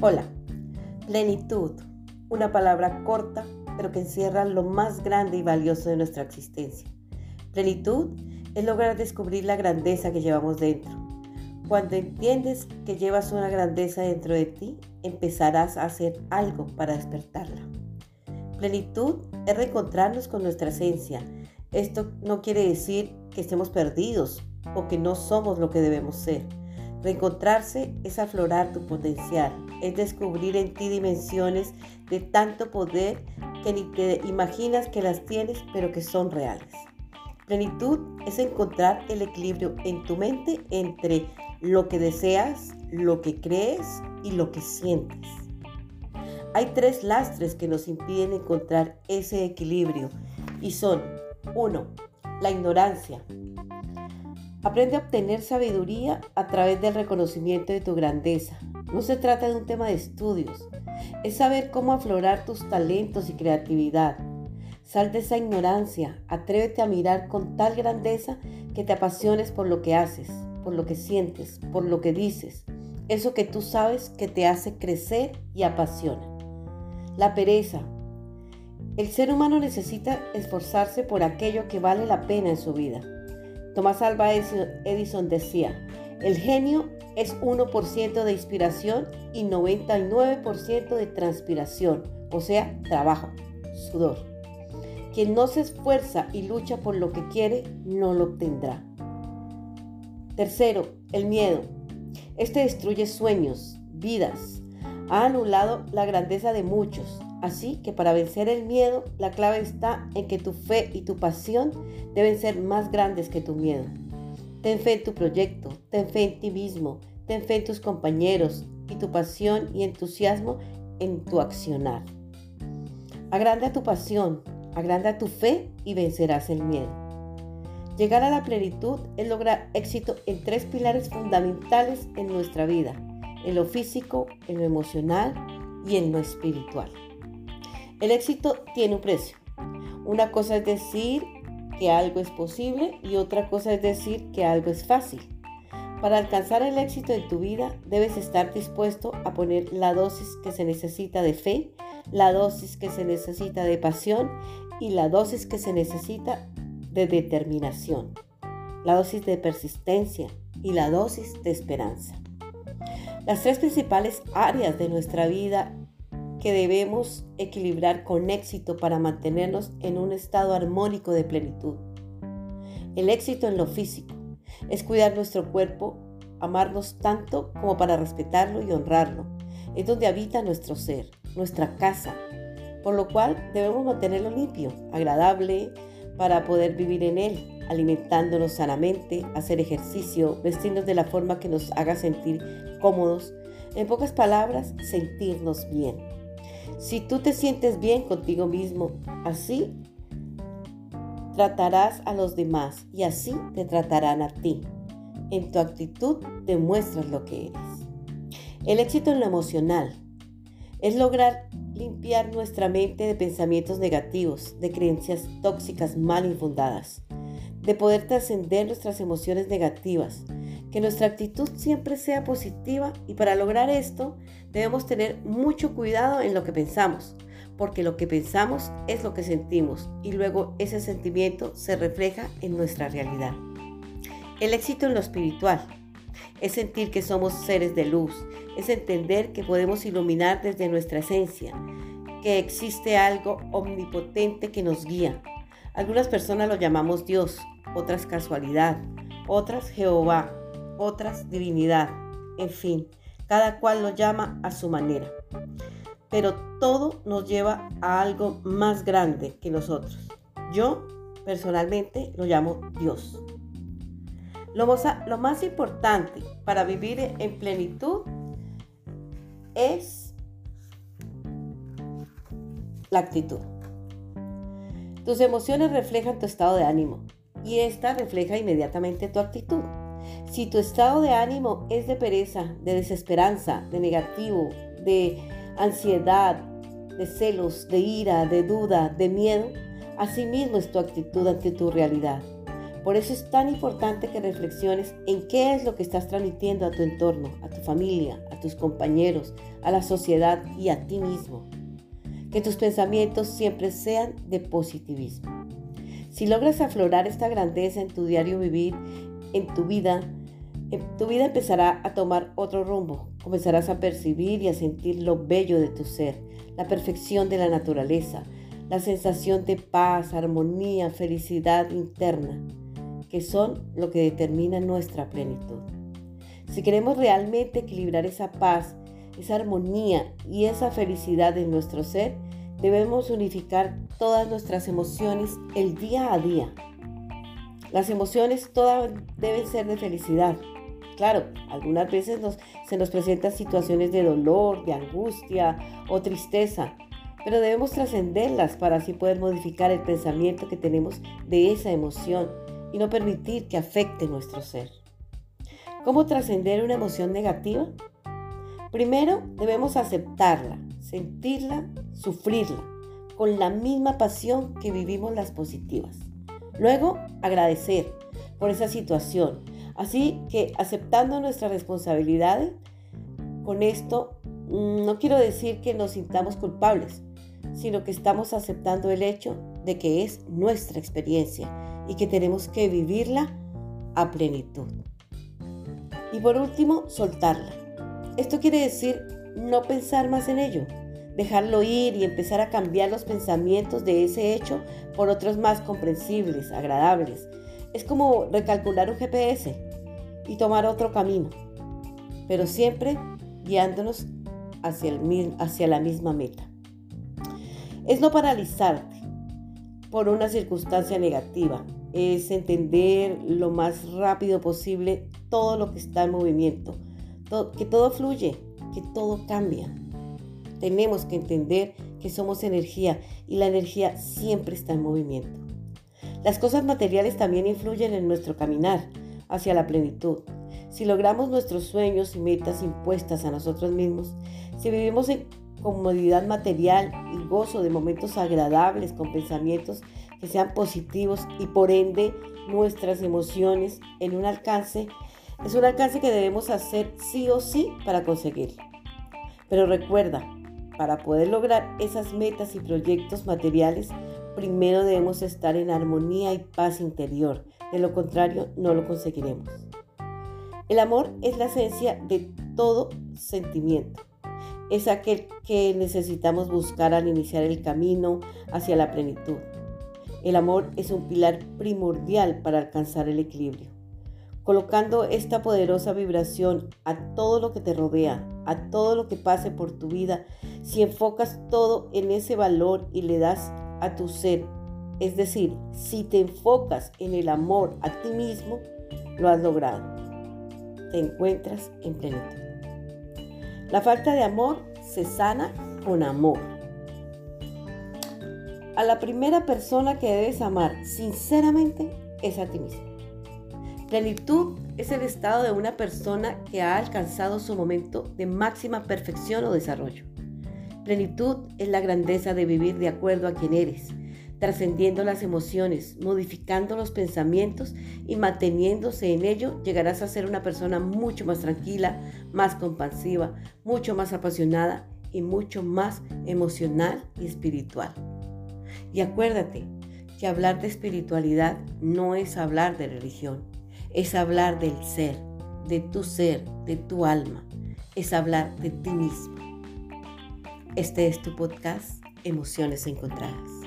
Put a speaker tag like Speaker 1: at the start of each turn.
Speaker 1: Hola, plenitud, una palabra corta pero que encierra lo más grande y valioso de nuestra existencia. Plenitud es lograr descubrir la grandeza que llevamos dentro. Cuando entiendes que llevas una grandeza dentro de ti, empezarás a hacer algo para despertarla. Plenitud es reencontrarnos con nuestra esencia. Esto no quiere decir que estemos perdidos o que no somos lo que debemos ser. Reencontrarse es aflorar tu potencial, es descubrir en ti dimensiones de tanto poder que ni te imaginas que las tienes, pero que son reales. Plenitud es encontrar el equilibrio en tu mente entre lo que deseas, lo que crees y lo que sientes. Hay tres lastres que nos impiden encontrar ese equilibrio y son, uno, la ignorancia, Aprende a obtener sabiduría a través del reconocimiento de tu grandeza. No se trata de un tema de estudios, es saber cómo aflorar tus talentos y creatividad. Sal de esa ignorancia, atrévete a mirar con tal grandeza que te apasiones por lo que haces, por lo que sientes, por lo que dices, eso que tú sabes que te hace crecer y apasiona. La pereza. El ser humano necesita esforzarse por aquello que vale la pena en su vida. Tomás Alba Edison decía, el genio es 1% de inspiración y 99% de transpiración, o sea, trabajo, sudor. Quien no se esfuerza y lucha por lo que quiere, no lo obtendrá. Tercero, el miedo. Este destruye sueños, vidas. Ha anulado la grandeza de muchos Así que para vencer el miedo, la clave está en que tu fe y tu pasión deben ser más grandes que tu miedo. Ten fe en tu proyecto, ten fe en ti mismo, ten fe en tus compañeros y tu pasión y entusiasmo en tu accionar. Agranda tu pasión, agranda tu fe y vencerás el miedo. Llegar a la plenitud es lograr éxito en tres pilares fundamentales en nuestra vida, en lo físico, en lo emocional y en lo espiritual. El éxito tiene un precio. Una cosa es decir que algo es posible y otra cosa es decir que algo es fácil. Para alcanzar el éxito en tu vida debes estar dispuesto a poner la dosis que se necesita de fe, la dosis que se necesita de pasión y la dosis que se necesita de determinación, la dosis de persistencia y la dosis de esperanza. Las tres principales áreas de nuestra vida que debemos equilibrar con éxito para mantenernos en un estado armónico de plenitud. El éxito en lo físico es cuidar nuestro cuerpo, amarnos tanto como para respetarlo y honrarlo. Es donde habita nuestro ser, nuestra casa, por lo cual debemos mantenerlo limpio, agradable, para poder vivir en él, alimentándonos sanamente, hacer ejercicio, vestirnos de la forma que nos haga sentir cómodos, en pocas palabras, sentirnos bien. Si tú te sientes bien contigo mismo, así tratarás a los demás y así te tratarán a ti. En tu actitud demuestras lo que eres. El éxito en lo emocional es lograr limpiar nuestra mente de pensamientos negativos, de creencias tóxicas mal infundadas, de poder trascender nuestras emociones negativas, que nuestra actitud siempre sea positiva y para lograr esto debemos tener mucho cuidado en lo que pensamos, porque lo que pensamos es lo que sentimos y luego ese sentimiento se refleja en nuestra realidad. El éxito en lo espiritual es sentir que somos seres de luz, es entender que podemos iluminar desde nuestra esencia, que existe algo omnipotente que nos guía. Algunas personas lo llamamos Dios, otras casualidad, otras Jehová, otras divinidad, en fin, cada cual lo llama a su manera. Pero todo nos lleva a algo más grande que nosotros. Yo personalmente lo llamo Dios. Lo, lo más importante para vivir en plenitud es la actitud. Tus emociones reflejan tu estado de ánimo y esta refleja inmediatamente tu actitud. Si tu estado de ánimo es de pereza, de desesperanza, de negativo, de ansiedad, de celos, de ira, de duda, de miedo, así mismo es tu actitud ante tu realidad. Por eso es tan importante que reflexiones en qué es lo que estás transmitiendo a tu entorno, a tu familia, a tus compañeros, a la sociedad y a ti mismo. Que tus pensamientos siempre sean de positivismo. Si logras aflorar esta grandeza en tu diario vivir, en tu vida, tu vida empezará a tomar otro rumbo. Comenzarás a percibir y a sentir lo bello de tu ser, la perfección de la naturaleza, la sensación de paz, armonía, felicidad interna, que son lo que determina nuestra plenitud. Si queremos realmente equilibrar esa paz, esa armonía y esa felicidad en nuestro ser, debemos unificar todas nuestras emociones el día a día. Las emociones todas deben ser de felicidad, Claro, algunas veces se nos presentan situaciones de dolor, de angustia o tristeza, pero debemos trascenderlas para así poder modificar el pensamiento que tenemos de esa emoción y no permitir que afecte nuestro ser. ¿Cómo trascender una emoción negativa? Primero debemos aceptarla, sentirla, sufrirla, con la misma pasión que vivimos las positivas. Luego, agradecer por esa situación, Así que aceptando nuestras responsabilidades, con esto mm, no quiero decir que nos sintamos culpables, sino que estamos aceptando el hecho de que es nuestra experiencia y que tenemos que vivirla a plenitud. Y por último, soltarla. Esto quiere decir no pensar más en ello, dejarlo ir y empezar a cambiar los pensamientos de ese hecho por otros más comprensibles, agradables. Es como recalcular un GPS y tomar otro camino, pero siempre guiándonos hacia, el, hacia la misma meta. Es no paralizarte por una circunstancia negativa, es entender lo más rápido posible todo lo que está en movimiento, que todo fluye, que todo cambia. Tenemos que entender que somos energía y la energía siempre está en movimiento. Las cosas materiales también influyen en nuestro caminar, hacia la plenitud. Si logramos nuestros sueños y metas impuestas a nosotros mismos, si vivimos en comodidad material y gozo de momentos agradables con pensamientos que sean positivos y por ende nuestras emociones en un alcance, es un alcance que debemos hacer sí o sí para conseguirlo. Pero recuerda, para poder lograr esas metas y proyectos materiales, primero debemos estar en armonía y paz interior. De lo contrario, no lo conseguiremos. El amor es la esencia de todo sentimiento. Es aquel que necesitamos buscar al iniciar el camino hacia la plenitud. El amor es un pilar primordial para alcanzar el equilibrio. Colocando esta poderosa vibración a todo lo que te rodea, a todo lo que pase por tu vida, si enfocas todo en ese valor y le das a tu ser. Es decir, si te enfocas en el amor a ti mismo, lo has logrado. Te encuentras en plenitud. La falta de amor se sana con amor. A la primera persona que debes amar sinceramente es a ti mismo. Plenitud es el estado de una persona que ha alcanzado su momento de máxima perfección o desarrollo. Plenitud es la grandeza de vivir de acuerdo a quien eres, trascendiendo las emociones, modificando los pensamientos y manteniéndose en ello, llegarás a ser una persona mucho más tranquila, más compasiva, mucho más apasionada y mucho más emocional y espiritual. Y acuérdate que hablar de espiritualidad no es hablar de religión, es hablar del ser, de tu ser, de tu alma, es hablar de ti mismo. Este es tu podcast, Emociones Encontradas.